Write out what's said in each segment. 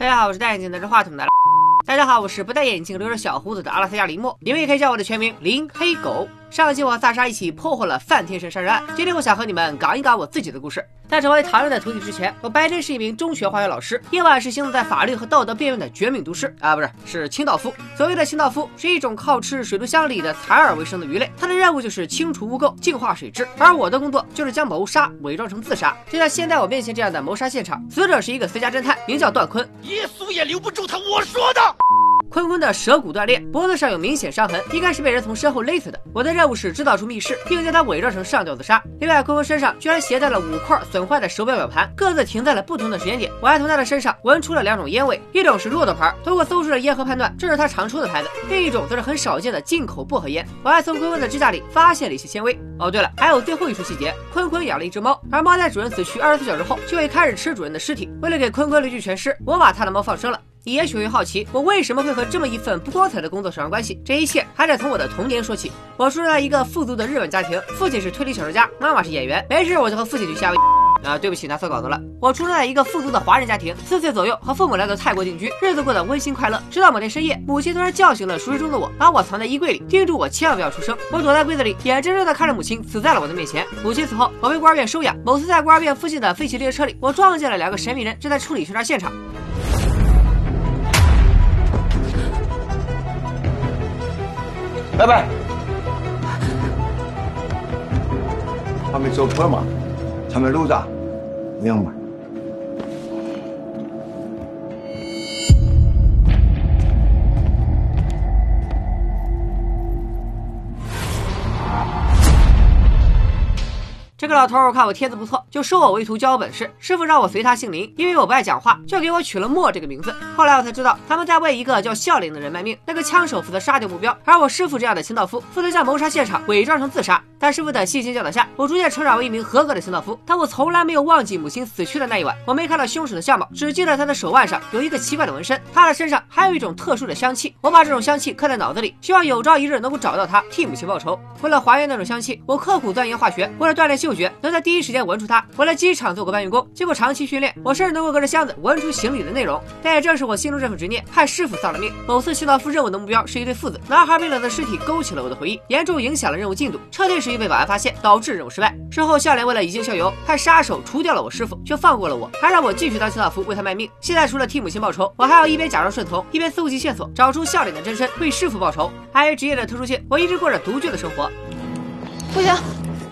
大家好，我是戴眼镜拿着话筒的。大家好，我是不戴眼镜留着小胡子的阿拉斯加林默，你们也可以叫我的全名林黑狗。上期我和萨莎一起破获了范天神杀人案，今天我想和你们讲一讲我自己的故事。在成为唐人的徒弟之前，我白天是一名中学化学老师，夜晚是行走在法律和道德边缘的绝命毒师啊，不是，是清道夫。所谓的清道夫是一种靠吃水族箱里的采饵为生的鱼类，它的任务就是清除污垢、净化水质，而我的工作就是将谋杀伪装成自杀。就像现在我面前这样的谋杀现场，死者是一个私家侦探，名叫段坤。耶稣也留不住他，我说的。坤坤的舌骨断裂，脖子上有明显伤痕，应该是被人从身后勒死的。我的任务是制造出密室，并将他伪装成上吊自杀。另外，坤坤身上居然携带了五块损坏的手表表盘，各自停在了不同的时间点。我还从他的身上闻出了两种烟味，一种是骆驼牌，通过搜出的烟盒判断这是他常抽的牌子；另一种则是很少见的进口薄荷烟。我还从坤坤的指甲里发现了一些纤维。哦，对了，还有最后一处细节，坤坤养了一只猫，而猫在主人死去二十四小时后就会开始吃主人的尸体。为了给坤坤留具全尸，我把他的猫放生了。也许会好奇，我为什么会和这么一份不光彩的工作扯上关系？这一切还得从我的童年说起。我出生在一个富足的日本家庭，父亲是推理小说家，妈妈是演员。没事，我就和父亲去夏威。啊，对不起，拿错稿子了。我出生在一个富足的华人家庭，四岁左右和父母来到泰国定居，日子过得温馨快乐。直到某天深夜，母亲突然叫醒了熟睡中的我，把我藏在衣柜里，叮嘱我千万不要出声。我躲在柜子里，眼睁睁地看着母亲死在了我的面前。母亲死后，我被孤儿院收养。某次在孤儿院附近的废弃列车里，我撞见了两个神秘人正在处理凶杀现场。拜拜。还没走破嘛？他们路子，不用买个老头看我帖子不错，就收我为徒教我本事。师傅让我随他姓林，因为我不爱讲话，就给我取了莫这个名字。后来我才知道，他们在为一个叫笑脸的人卖命。那个枪手负责杀掉目标，而我师傅这样的清道夫负责将谋杀现场伪装成自杀。在师傅的细心教导下，我逐渐成长为一名合格的清道夫。但我从来没有忘记母亲死去的那一晚。我没看到凶手的相貌，只记得他的手腕上有一个奇怪的纹身，他的身上还有一种特殊的香气。我把这种香气刻在脑子里，希望有朝一日能够找到他，替母亲报仇。为了还原那种香气，我刻苦钻研化学，为了锻炼嗅觉，能在第一时间闻出它。我来机场做过搬运工，经过长期训练，我甚至能够隔着箱子闻出行李的内容。但也正是我心中这份执念，害师傅丧了命。某次清道夫任务的目标是一对父子，男孩冰冷的尸体勾起了我的回忆，严重影响了任务进度。撤退时又被保安发现。导致任务失败。事后，笑脸为了以儆效尤，派杀手除掉了我师傅，却放过了我，还让我继续当清道夫为他卖命。现在除了替母亲报仇，我还要一边假装顺从，一边搜集线索，找出笑脸的真身，为师傅报仇。碍于职业的特殊性，我一直过着独居的生活。不行，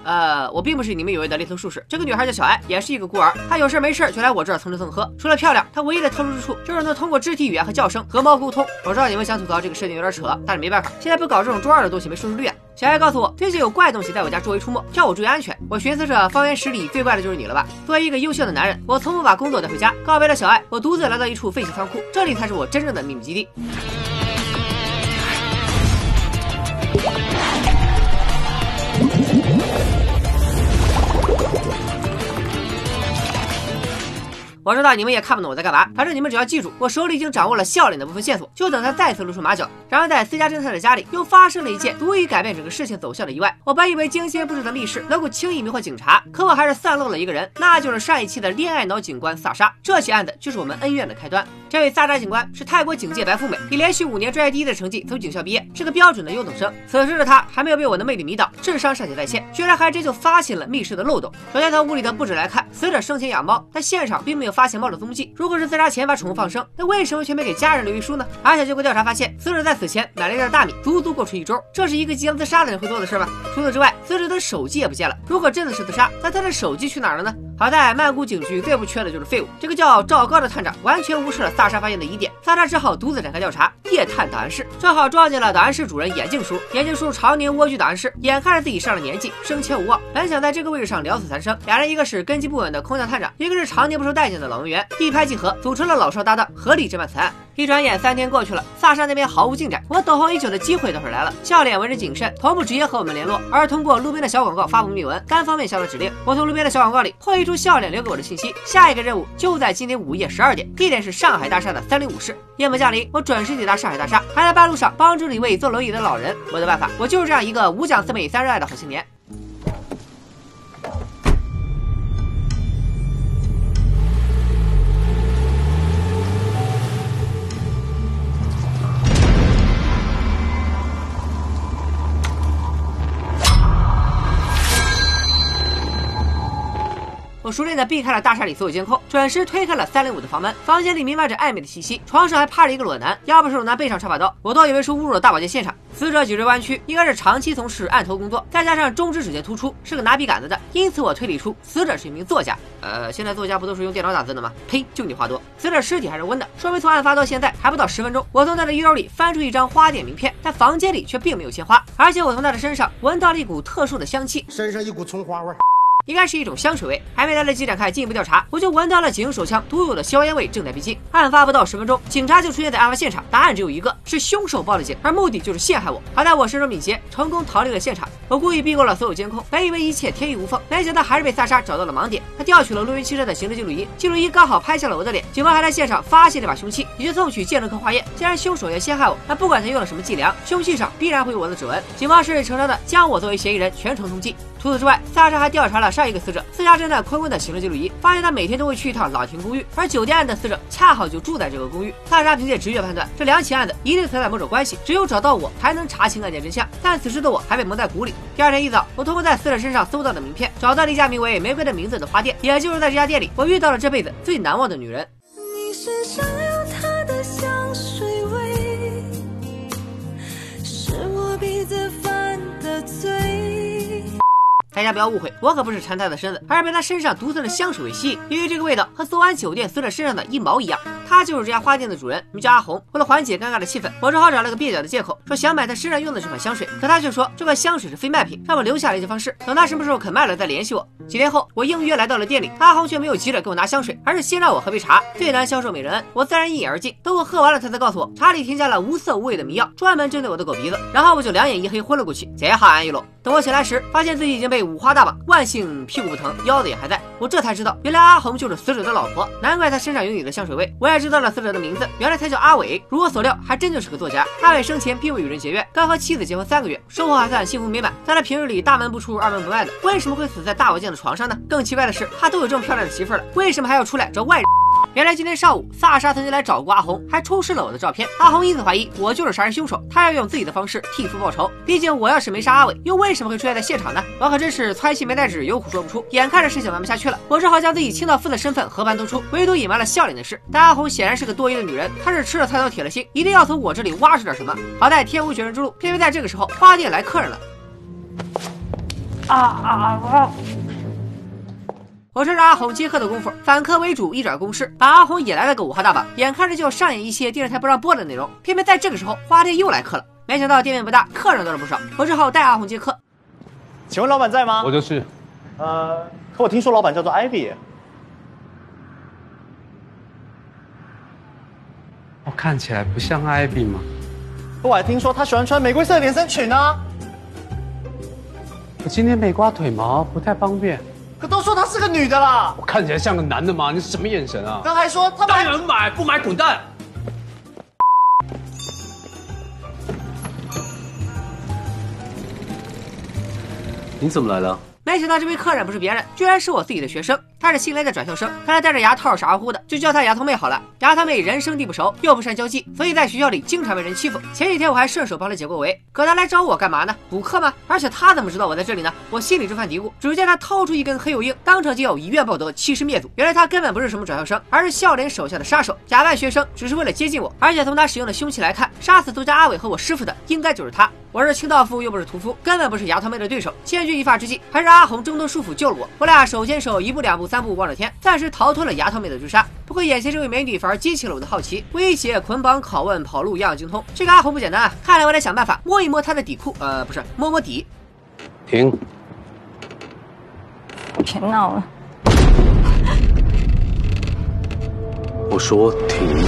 呃，我并不是你们以为的猎头术士。这个女孩叫小艾，也是一个孤儿。她有事没事就来我这儿蹭吃蹭喝。除了漂亮，她唯一的特殊之处就是能通过肢体语言和叫声和猫沟通。我知道你们想吐槽这个设定有点扯，但是没办法，现在不搞这种中二的东西没收视率啊。小艾告诉我，最近有怪东西在我家周围出没，叫我注意安全。我寻思着，方圆十里最怪的就是你了吧？作为一个优秀的男人，我从不把工作带回家。告别了小艾，我独自来到一处废弃仓库，这里才是我真正的秘密基地。我知道你们也看不懂我在干嘛，反正你们只要记住，我手里已经掌握了笑脸的部分线索，就等他再次露出马脚。然而，在私家侦探的家里，又发生了一件足以改变整个事情走向的意外。我本以为精心布置的密室能够轻易迷惑警察，可我还是散漏了一个人，那就是上一期的恋爱脑警官萨莎。这起案子就是我们恩怨的开端。这位萨莎警官是泰国警界白富美，以连续五年专业第一的成绩从警校毕业，是个标准的优等生。此时的他还没有被我的魅力迷倒，智商尚且在线，居然还真就发现了密室的漏洞。首先从屋里的布置来看，死者生前养猫，但现场并没有发现猫的踪迹。如果是自杀前把宠物放生，那为什么却没给家人留遗书呢？而且经过调查发现，死者在死前买了一袋大米，足足过出一周。这是一个即将自杀的人会做的事吗？除此之外，死者的手机也不见了。如果真的是自杀，那他的手机去哪儿了呢？好在曼谷警局最不缺的就是废物。这个叫赵高的探长完全无视了萨莎发现的疑点，萨莎只好独自展开调查。夜探档案室，正好撞见了档案室主人眼镜叔。眼镜叔常年蜗居档案室，眼看着自己上了年纪，升迁无望，本想在这个位置上聊死残生。俩人一个是根基不稳的空降探长，一个是常年不受待见的老文员，一拍即合，组成了老少搭档，合力侦办此案。一转眼三天过去了，萨莎那边毫无进展。我等候已久的机会倒是来了。笑脸为人谨慎，从不直接和我们联络，而通过路边的小广告发布密文，单方面下达指令。我从路边的小广告里破译出笑脸留给我的信息。下一个任务就在今天午夜十二点，地点是上海大厦的三零五室。夜幕降临，我准时抵达上海大厦，还在半路上帮助了一位坐轮椅的老人。我的办法，我就是这样一个五讲四美三热爱的好青年。我熟练的避开了大厦里所有监控，准时推开了三零五的房门。房间里弥漫着暧昧的气息，床上还趴着一个裸男，要不是裸男背上插把刀，我都以为是误入了大保健现场。死者脊椎弯曲，应该是长期从事案头工作，再加上中指指尖突出，是个拿笔杆子的，因此我推理出死者是一名作家。呃，现在作家不都是用电脑打字的吗？呸，就你话多。死者尸体还是温的，说明从案发到现在还不到十分钟。我从他的衣兜里翻出一张花店名片，但房间里却并没有鲜花，而且我从他的身上闻到了一股特殊的香气，身上一股葱花味。应该是一种香水味，还没来得及展开进一步调查，我就闻到了警用手枪独有的硝烟味正在逼近。案发不到十分钟，警察就出现在案发现场，答案只有一个，是凶手报的警，而目的就是陷害我。好在我身手敏捷，成功逃离了现场。我故意避过了所有监控，本以为一切天衣无缝，没想到还是被萨莎找到了盲点。他调取了录音汽车的行车记录仪，记录仪刚好拍下了我的脸。警方还在现场发现了把凶器，已经送去鉴证科化验。既然凶手要陷害我，那不管他用了什么伎俩，凶器上必然会有我的指纹。警方顺理成章的将我作为嫌疑人全程通缉。除此之外，萨莎还调查了上一个死者私家侦探坤坤的行车记录仪，发现他每天都会去一趟朗廷公寓，而酒店案的死者恰好就住在这个公寓。萨莎凭借直觉判断，这两起案子一定存在某种关系，只有找到我才能查清案件真相。但此时的我还被蒙在鼓里。第二天一早，我通过在死者身上搜到的名片，找到了一家名为“玫瑰的名字”的花店，也就是在这家店里，我遇到了这辈子最难忘的女人。你是谁大家不要误会，我可不是馋他的身子，而是被他身上独特的香水味吸引。因为这个味道和昨晚酒店死者身上的一毛一样。他就是这家花店的主人，名叫阿红。为了缓解尴尬的气氛，我只好找了个蹩脚的借口，说想买他身上用的这款香水。可他却说这款香水是非卖品，让我留下联系方式，等他什么时候肯卖了再联系我。几天后，我应约来到了店里，阿红却没有急着给我拿香水，而是先让我喝杯茶。最难销售美人恩，我自然一饮而尽。等我喝完了，他才告诉我茶里添加了无色无味的迷药，专门针对我的狗鼻子。然后我就两眼一黑昏了过去，这好安逸喽。等我醒来时，发现自己已经被五花大绑，万幸屁股不疼，腰子也还在。我这才知道，原来阿红就是死者的老婆，难怪他身上有你的香水味。我也知道了死者的名字，原来他叫阿伟。如我所料，还真就是个作家。阿伟生前并未与人结怨，刚和妻子结婚三个月，生活还算幸福美满。但他平日里大门不出二门不迈的，为什么会死在大保健的床上呢？更奇怪的是，他都有这么漂亮的媳妇了，为什么还要出来找外人？原来今天上午，萨莎曾经来找过阿红，还出示了我的照片。阿红因此怀疑我就是杀人凶手，她要用自己的方式替父报仇。毕竟我要是没杀阿伟，又为什么会出现在现场呢？我可真是揣心没带纸，有苦说不出。眼看着事情玩不下去了，我只好将自己清道夫的身份和盘托出，唯独隐瞒了笑脸的事。但阿红显然是个多疑的女人，她是吃了菜刀铁了心，一定要从我这里挖出点什么。好在天无绝人之路，偏偏在这个时候，花店来客人了。啊啊啊！我趁着阿红接客的功夫，反客为主，一转攻势，把阿红也来了个五花大绑。眼看着就要上演一些电视台不让播的内容，偏偏在这个时候，花店又来客了。没想到店面不大，客人倒是不少，我只好带阿红接客。请问老板在吗？我就是。呃，可我听说老板叫做 Ivy。我看起来不像 Ivy 吗？可我还听说他喜欢穿玫瑰色的连身裙呢。我今天没刮腿毛，不太方便。可都说她是个女的啦，我看起来像个男的吗？你是什么眼神啊？刚还说他当然买，不买滚蛋。你怎么来了？没想到这位客人不是别人，居然是我自己的学生。他是新来的转校生，看来戴着牙套傻乎乎的，就叫他牙套妹好了。牙套妹人生地不熟，又不善交际，所以在学校里经常被人欺负。前几天我还顺手帮他解过围，可他来找我干嘛呢？补课吗？而且他怎么知道我在这里呢？我心里直犯嘀咕。只见他掏出一根黑油鹰，当场就要以怨报德，欺师灭祖。原来他根本不是什么转校生，而是笑脸手下的杀手，假扮学生只是为了接近我。而且从他使用的凶器来看，杀死作家阿伟和我师傅的应该就是他。我是清道夫，又不是屠夫，根本不是牙套妹的对手。千钧一发之际，还是阿红挣脱束缚救了我。我俩手牵手，一步两步三步望着天。暂时逃脱了牙套妹的追杀，不过眼前这位美女反而激起了我的好奇。威胁、捆绑、拷问、跑路，样样精通。这个阿红不简单啊！看来我得想办法摸一摸她的底裤，呃，不是摸摸底。停！别闹了！我说停。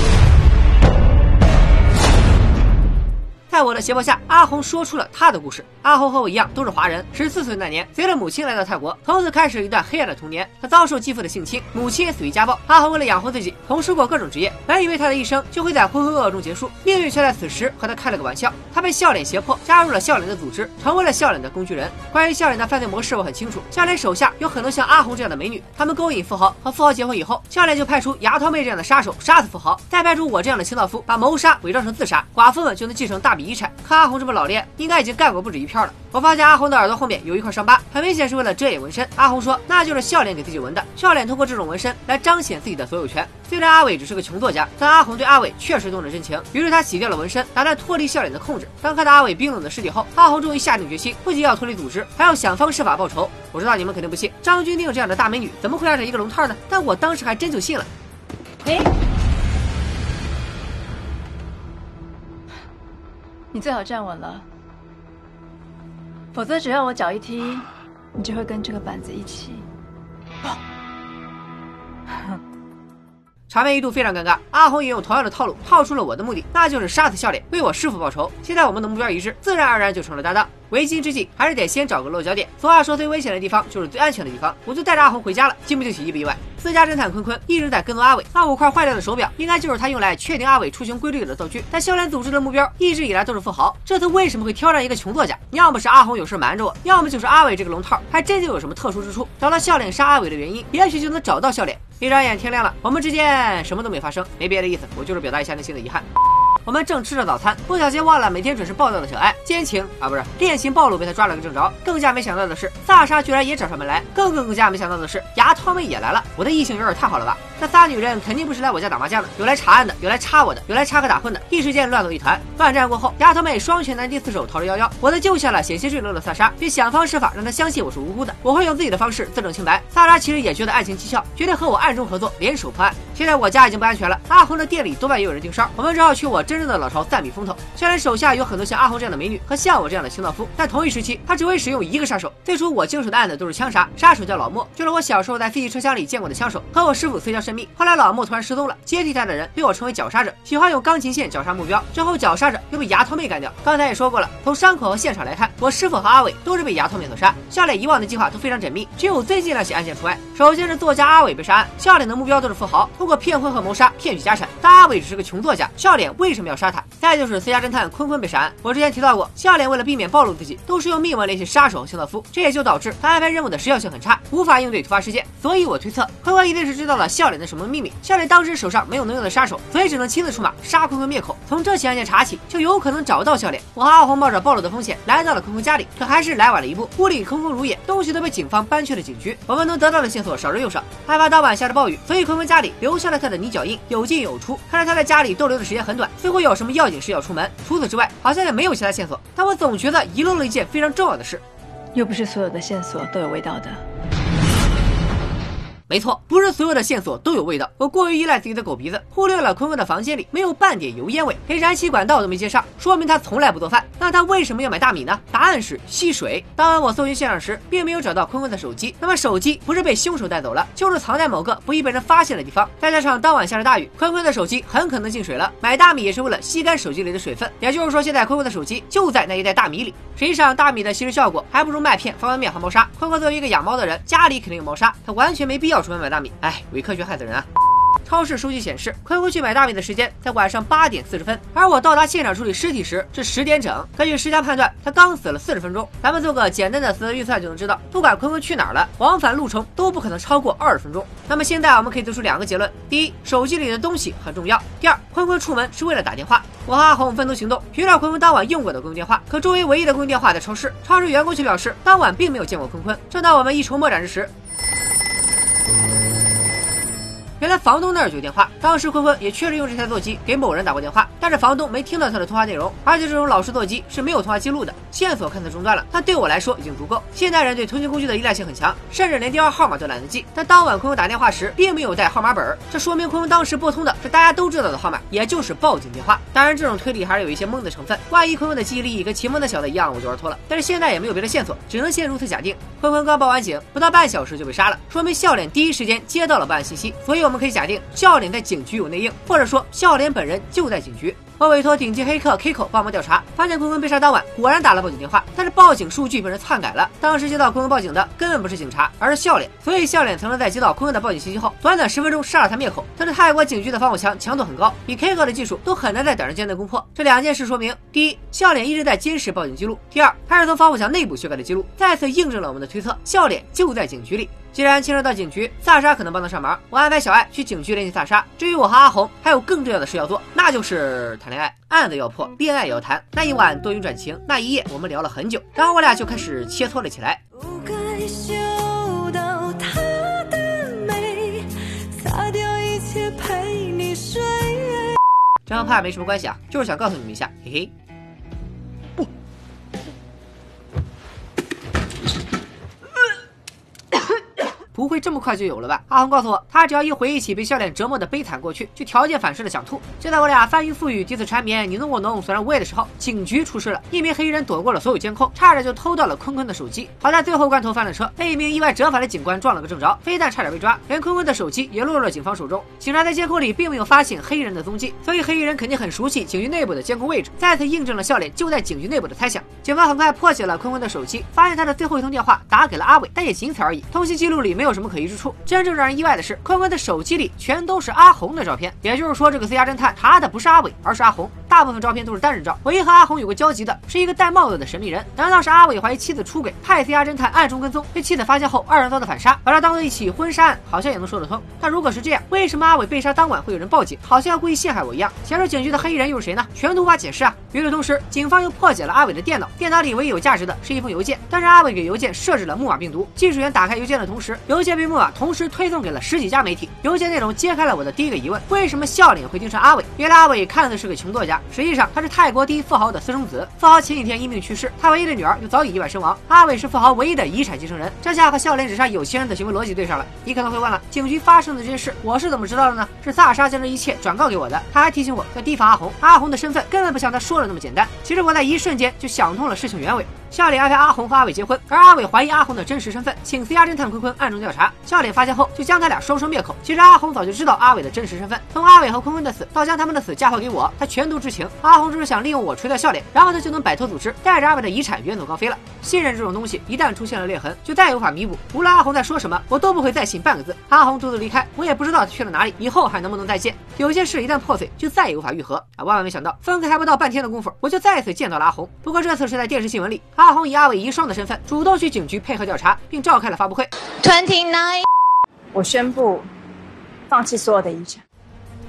在我的胁迫下，阿红说出了她的故事。阿红和我一样都是华人，十四岁那年随着母亲来到泰国，从此开始一段黑暗的童年。他遭受继父的性侵，母亲也死于家暴。阿红为了养活自己，从事过各种职业。本以为他的一生就会在浑浑噩噩中结束，命运却在此时和他开了个玩笑。他被笑脸胁迫，加入了笑脸的组织，成为了笑脸的工具人。关于笑脸的犯罪模式，我很清楚。笑脸手下有很多像阿红这样的美女，他们勾引富豪，和富豪结婚以后，笑脸就派出牙套妹这样的杀手杀死富豪，再派出我这样的清道夫，把谋杀伪装成自杀，寡妇们就能继承大笔。遗产。看阿红这么老练，应该已经干过不止一片了。我发现阿红的耳朵后面有一块伤疤，很明显是为了遮掩纹身。阿红说，那就是笑脸给自己纹的。笑脸通过这种纹身来彰显自己的所有权。虽然阿伟只是个穷作家，但阿红对阿伟确实动了真情，于是他洗掉了纹身，打算脱离笑脸的控制。当看到阿伟冰冷的尸体后，阿红终于下定决心，不仅要脱离组织，还要想方设法报仇。我知道你们肯定不信，张钧甯这样的大美女怎么会爱上一个龙套呢？但我当时还真就信了。哎，你最好站稳了，否则只要我脚一踢，你就会跟这个板子一起。场面一度非常尴尬，阿红也用同样的套路套出了我的目的，那就是杀死笑脸，为我师傅报仇。现在我们的目标一致，自然而然就成了搭档。为今之计，还是得先找个落脚点。俗话说，最危险的地方就是最安全的地方。我就带着阿红回家了，惊不惊喜，意不意外？私家侦探坤坤一直在跟踪阿伟，那五块坏掉的手表，应该就是他用来确定阿伟出行规律的道具。但笑脸组织的目标一直以来都是富豪，这次为什么会挑上一个穷作家？要么是阿红有事瞒着我，要么就是阿伟这个龙套还真就有什么特殊之处。找到笑脸杀阿伟的原因，也许就能找到笑脸。一眨眼天亮了，我们之间什么都没发生，没别的意思，我就是表达一下内心的遗憾。我们正吃着早餐，不小心忘了每天准时报道的小爱奸情啊，不是恋情暴露，被他抓了个正着。更加没想到的是，萨莎居然也找上门来。更更更加没想到的是，牙套妹也来了。我的异性有点太好了吧？这仨女人肯定不是来我家打麻将的，有来查案的，有来插我的，有来插科打诨的，一时间乱作一团。乱战过后，丫头妹双拳难敌四手，逃之夭夭。我则救下了险些坠落的萨莎，并想方设法让她相信我是无辜的。我会用自己的方式自证清白。萨莎其实也觉得案情蹊跷，决定和我暗中合作，联手破案。现在我家已经不安全了，阿红的店里多半也有人盯梢，我们只好去我真正的老巢暂避。风头，虽然手下有很多像阿红这样的美女和像我这样的清道夫，但同一时期他只会使用一个杀手。最初我经手的案子都是枪杀，杀手叫老莫，就是我小时候在废弃车厢里见过的枪手，和我师傅私交甚密。后来老莫突然失踪了，接替他的人被我称为绞杀者，喜欢用钢琴线绞杀目标，之后绞杀者又被牙套妹干掉。刚才也说过了，从伤口和现场来看，我师傅和阿伟都是被牙套妹所杀。笑脸以往的计划都非常缜密，只有最近两起案件除外。首先是作家阿伟被杀案，笑脸的目标都是富豪，通过骗婚和谋杀骗取家产。但阿伟只是个穷作家，笑脸为什么要杀他？再就是私家侦探。坤坤被杀案，我之前提到过，笑脸为了避免暴露自己，都是用密文联系杀手和清道夫，这也就导致他安排任务的时效性很差，无法应对突发事件。所以我推测，坤坤一定是知道了笑脸的什么秘密。笑脸当时手上没有能用的杀手，所以只能亲自出马杀坤坤灭口。从这起案件查起，就有可能找到笑脸。我和阿红冒着暴露的风险来到了坤坤家里，可还是来晚了一步。屋里空空如也，东西都被警方搬去了警局。我们能得到的线索少之又少。害怕当晚下着暴雨，所以坤坤家里留下了他的泥脚印，有进有出。看来他在家里逗留的时间很短，似乎有什么要紧事要出门。除此之外，好像也没有。其他线索，但我总觉得遗漏了一件非常重要的事。又不是所有的线索都有味道的。没错，不是所有的线索都有味道。我过于依赖自己的狗鼻子，忽略了坤坤的房间里没有半点油烟味，连燃气管道都没接上，说明他从来不做饭。那他为什么要买大米呢？答案是吸水。当晚我搜寻现场时，并没有找到坤坤的手机。那么手机不是被凶手带走了，就是藏在某个不易被人发现的地方。再加上当晚下着大雨，坤坤的手机很可能进水了。买大米也是为了吸干手机里的水分。也就是说，现在坤坤的手机就在那一袋大米里。实际上，大米的吸食效果还不如麦片、方便面和猫砂。坤坤作为一个养猫的人，家里肯定有猫砂，他完全没必要。出门买大米，哎，伪科学害死人啊！超市数据显示，坤坤去买大米的时间在晚上八点四十分，而我到达现场处理尸体时是十点整。根据尸僵判断，他刚死了四十分钟。咱们做个简单的死预算就能知道，不管坤坤去哪儿了，往返路程都不可能超过二十分钟。那么现在我们可以得出两个结论：第一，手机里的东西很重要；第二，坤坤出门是为了打电话。我和阿红分头行动，寻找坤坤当晚用过的公用电话。可周围唯一的公用电话在超市，超市员工却表示当晚并没有见过坤坤。正当我们一筹莫展之时，原来房东那儿有电话，当时坤坤也确实用这台座机给某人打过电话，但是房东没听到他的通话内容，而且这种老式座机是没有通话记录的，线索看似中断了，但对我来说已经足够。现代人对通讯工具的依赖性很强，甚至连电话号码都懒得记。但当晚坤坤打电话时，并没有带号码本，这说明坤坤当时拨通的是大家都知道的号码，也就是报警电话。当然，这种推理还是有一些蒙的成分，万一坤坤的记忆力跟奇蒙的小子一样，我就玩脱了。但是现在也没有别的线索，只能先如此假定。坤坤刚报完警，不到半小时就被杀了，说明笑脸第一时间接到了报案信息，所以我们可以假定笑。脸在警局有内应，或者说笑脸本人就在警局。我委托顶级黑客 Kiko 帮忙调查，发现坤坤被杀当晚果然打了报警电话，但是报警数据被人篡改了。当时接到坤坤报警的根本不是警察，而是笑脸，所以笑脸曾经在接到坤坤的报警信息后，短短十分钟杀了他灭口。但是泰国警局的防火墙强度很高，比 Kiko 的技术都很难在短时间内攻破。这两件事说明：第一，笑脸一直在监视报警记录；第二，他是从防火墙内部修改的记录，再次印证了我们的推测，笑脸就在警局里。既然牵扯到警局，萨莎可能帮得上忙，我安排小艾去警局联系萨莎。至于我和阿红，还有更重要的事要做，那就是谈。恋爱，案子要破，恋爱也要谈。那一晚多云转晴，那一夜我们聊了很久，然后我俩就开始切磋了起来。不该嗅到她的美，擦掉一切陪你睡。这和怕没什么关系啊，就是想告诉你们一下，嘿嘿。不会这么快就有了吧？阿红告诉我，他只要一回忆起被笑脸折磨的悲惨过去，就条件反射的想吐。就在我俩翻云覆雨、彼此缠绵、你侬我侬、索然无味的时候，警局出事了。一名黑衣人躲过了所有监控，差点就偷到了坤坤的手机。好在最后关头翻了车，被一名意外折返的警官撞了个正着，非但差点被抓，连坤坤的手机也落入了警方手中。警察在监控里并没有发现黑衣人的踪迹，所以黑衣人肯定很熟悉警局内部的监控位置，再次印证了笑脸就在警局内部的猜想。警方很快破解了坤坤的手机，发现他的最后一通电话打给了阿伟，但也仅此而已。通信记录里没有有什么可疑之处。真正让人意外的是，坤坤的手机里全都是阿红的照片，也就是说，这个私家侦探查的不是阿伟，而是阿红。大部分照片都是单人照，唯一和阿红有过交集的是一个戴帽子的神秘人。难道是阿伟怀疑妻子出轨，派私家侦探暗中跟踪，被妻子发现后，二人遭到反杀，把他当做一起婚纱案，好像也能说得通。但如果是这样，为什么阿伟被杀当晚会有人报警，好像要故意陷害我一样？潜入警局的黑衣人又是谁呢？全都无法解释啊！与此同时，警方又破解了阿伟的电脑，电脑里唯一有价值的是一封邮件，但是阿伟给邮件设置了木马病毒。技术员打开邮件的同时，邮件被木马同时推送给了十几家媒体。邮件内容揭开了我的第一个疑问：为什么笑脸会盯上阿伟？原来阿伟看似是个穷作家，实际上他是泰国第一富豪的私生子。富豪前几天因病去世，他唯一的女儿又早已意外身亡。阿伟是富豪唯一的遗产继承人，这下和笑脸纸上有钱人的行为逻辑对上了。你可能会问了，警局发生的这些事，我是怎么知道的呢？是萨莎将这一切转告给我的。他还提醒我要提防阿红，阿红的身份根本不像他说的那么简单。其实我在一瞬间就想通了事情原委。笑脸安排阿红和阿伟结婚，而阿伟怀疑阿红的真实身份，请私家侦探坤坤暗中调查。笑脸发现后，就将他俩双双灭口。其实阿红早就知道阿伟的真实身份，从阿伟和坤坤的死到将他们的死嫁祸给我，他全都知情。阿红只是想利用我除掉笑脸，然后他就能摆脱组织，带着阿伟的遗产远走高飞了。信任这种东西，一旦出现了裂痕，就再也无法弥补。无论阿红在说什么，我都不会再信半个字。阿红独自离开，我也不知道他去了哪里，以后还能不能再见？有些事一旦破碎，就再也无法愈合啊！万万没想到，分开还不到半天的功夫，我就再一次见到了阿红。不过这次是在电视新闻里，阿红以阿伟遗孀的身份，主动去警局配合调查，并召开了发布会。Twenty nine，我宣布放弃所有的遗产。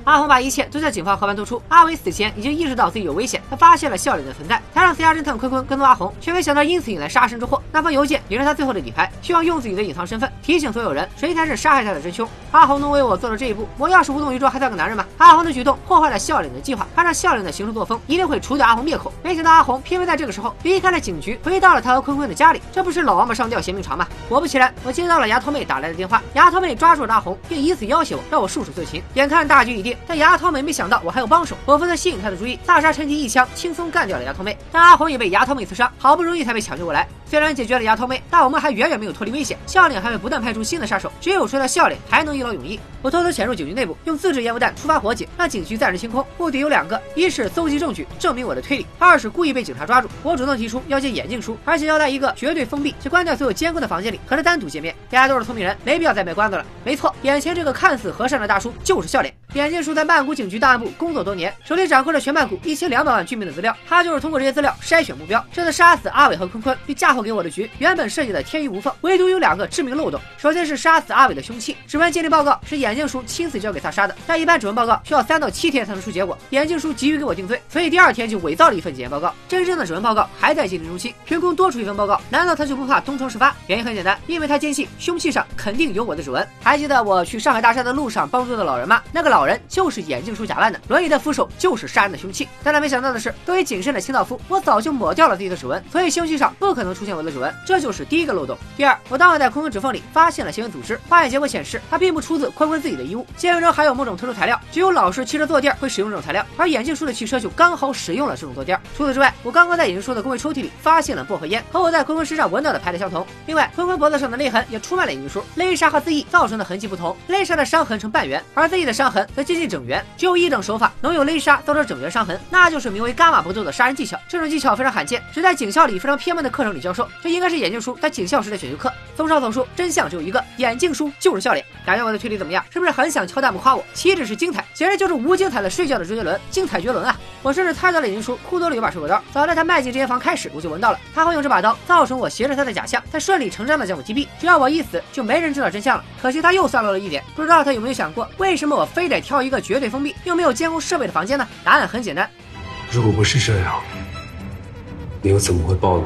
阿红把一切都向警方和盘托出。阿伟死前已经意识到自己有危险，他发现了笑脸的存在，才让私家侦探坤坤跟踪阿红，却没想到因此引来杀身之祸。那封邮件也是他最后的底牌，希望用自己的隐藏身份提醒所有人谁才是杀害他的真凶。阿红能为我做到这一步，我要是无动于衷还算个男人吗？阿红的举动破坏了笑脸的计划，按照笑脸的行事作风，一定会除掉阿红灭口。没想到阿红偏偏在这个时候离开了警局，回到了他和坤坤的家里，这不是老王八上吊嫌命长吗？果不其然，我接到了牙头妹打来的电话，牙头妹抓住了阿红，并以此要挟我，让我束手就擒。眼看大局已定，但牙套妹没想到我还有帮手，我负责吸引她的注意。大杀趁机一枪轻松干掉了牙套妹，但阿红也被牙套妹刺伤，好不容易才被抢救过来。虽然解决了牙头妹，但我们还远远没有脱离危险。笑脸还会不断派出新的杀手，只有除掉笑脸，还能一劳永逸。我偷偷潜入警局内部，用自制烟雾弹触发火警，让警局暂时清空。目的有两个：一是搜集证据，证明我的推理；二是故意被警察抓住。我主动提出要见眼镜叔，而且要在一个绝对封闭且关掉所有监控的房间里和他单独见面。大家都是聪明人，没必要再卖关子了。没错，眼前这个看似和善的大叔就是笑脸。眼镜叔在曼谷警局档案部工作多年，手里掌控着全曼谷一千两百万居民的资料。他就是通过这些资料筛选目标。这次杀死阿伟和坤坤，并嫁祸给我的局，原本设计的天衣无缝，唯独有两个致命漏洞。首先是杀死阿伟的凶器，指纹鉴定报告是眼镜叔亲自交给他杀的，但一般指纹报告需要三到七天才能出结果。眼镜叔急于给我定罪，所以第二天就伪造了一份检验报告。真正的指纹报告还在鉴定中心，凭空多出一份报告，难道他就不怕东窗事发？原因很简单，因为他坚信凶器上肯定有我的指纹。还记得我去上海大厦的路上帮助的老人吗？那个老人就是眼镜叔假扮的，轮椅的扶手就是杀人的凶器。但他没想到的是，作为谨慎的清道夫，我早就抹掉了自己的指纹，所以凶器上不可能出现我的指纹，这就是第一个漏洞。第二，我当晚在坤坤指缝里发现了新闻组织，化验结果显示，它并不出自坤坤自己的衣物，现场中含有某种特殊材料，只有老式汽车坐垫会使用这种材料，而眼镜叔的汽车就刚好使用了这种坐垫。除此之外，我刚刚在眼镜叔的工位抽屉里发现了薄荷烟，和我在坤坤身上闻到的牌子相同。另外，坤坤脖子上的勒痕也出卖了眼镜叔，勒杀和自缢造成的痕迹不同，勒杀的伤痕呈半圆，而自缢的伤痕则接近整圆。只有一种手法能用勒杀造成整圆伤痕，那就是名为伽马搏斗的杀人技巧。这种技巧非常罕见，只在警校里非常偏门的课程里教授。这应该是眼镜叔在警校时的选修课。综上所述，真相只有一个，眼镜叔就是笑脸。感觉我的推理怎么样？是不是很想敲弹幕夸我？岂止是精彩，简直就是无精彩的睡觉的周杰伦，精彩绝伦啊！我甚至猜到了眼镜叔裤兜里有把水果刀，早在他迈进这间房开始，我就闻到了，他会用这把刀造成我挟持他的假象，再顺理成章的将我击毙。只要我一死，就没人知道真相了。可惜他又算漏了一点，不知道他有没有想过，为什么我非得挑一个绝对封闭又没有监控设备的房间呢？答案很简单。如果不是这样，你又怎么会暴露？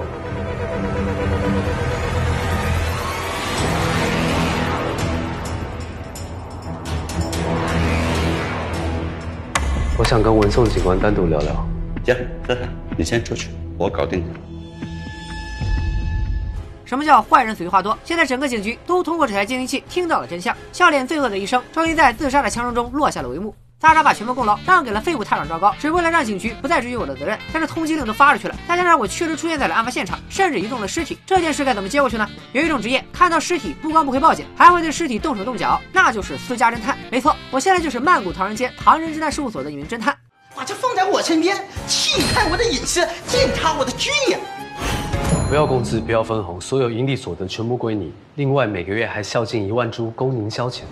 想跟文颂警官单独聊聊。行，你先出去，我搞定他。什么叫坏人嘴话多？现在整个警局都通过这台监听器听到了真相。笑脸罪恶的一生，终于在自杀的枪声中落下了帷幕。萨沙把全部功劳让给了废物探长赵高，只为了让警局不再追究我的责任。但是通缉令都发出去了，再加上我确实出现在了案发现场，甚至移动了尸体，这件事该怎么接过去呢？有一种职业，看到尸体不光不会报警，还会对尸体动手动脚，那就是私家侦探。没错，我现在就是曼谷唐人街唐人侦探事务所的一名侦探。把这放在我身边，侵害我的隐私，践踏我的尊严。不要工资，不要分红，所有盈利所得全部归你。另外每个月还孝敬一万株供您消遣。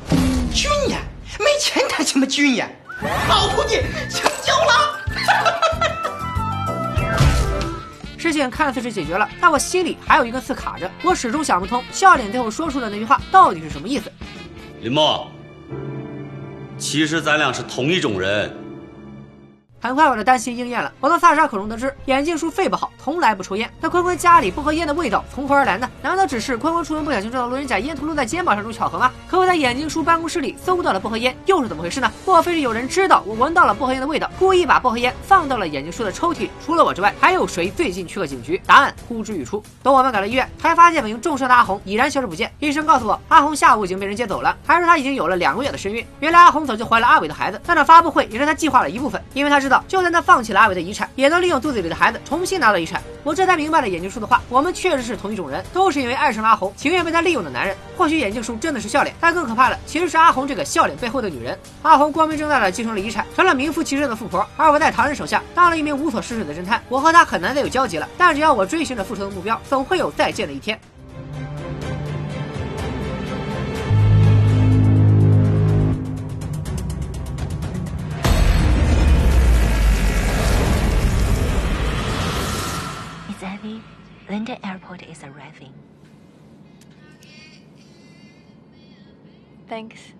什么军演？老徒弟，成交了。事情看似是解决了，但我心里还有一根刺卡着，我始终想不通笑脸最后说出的那句话到底是什么意思。林墨，其实咱俩是同一种人。很快我的担心应验了，我从萨沙口中得知，眼镜叔肺不好，从来不抽烟。那坤坤家里薄荷烟的味道从何而来呢？难道只是坤坤出门不小心撞到路人甲，烟头落在肩膀上这种巧合吗？可我在眼镜叔办公室里搜到了薄荷烟，又是怎么回事呢？莫非是有人知道我闻到了薄荷烟的味道，故意把薄荷烟放到了眼镜叔的抽屉？除了我之外，还有谁最近去过警局？答案呼之欲出。等我们赶到医院，才发现本应重伤的阿红已然消失不见。医生告诉我，阿红下午已经被人接走了，还说她已经有了两个月的身孕。原来阿红早就怀了阿伟的孩子，那场发布会也是他计划的一部分，因为他知道，就算他放弃了阿伟的遗产，也能利用肚子里的孩子重新拿到遗产。我这才明白了眼镜叔的话，我们确实是同一种人，都是因为爱上了阿红，情愿被他利用的男人。或许眼镜叔真的是笑脸，但更可怕的其实是阿红这个笑脸背后的女人。阿红光明正大的继承了遗产，成了名副其实的富婆，而我在唐人手下当了一名无所事事的侦探。我和他很难再有交集了，但只要我追寻着复仇的目标，总会有再见的一天。Thanks.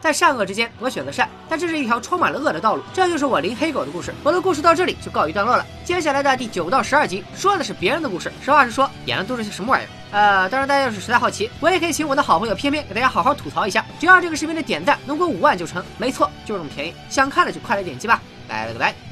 在善恶之间，我选择善，但这是一条充满了恶的道路。这就是我林黑狗的故事。我的故事到这里就告一段落了。接下来的第九到十二集说的是别人的故事。实话实说，演的都是些什么玩意儿？呃，当然大家要是实在好奇，我也可以请我的好朋友偏偏给大家好好吐槽一下。只要这个视频的点赞能过五万就成，没错，就这么便宜。想看的就快来点击吧。拜了个拜。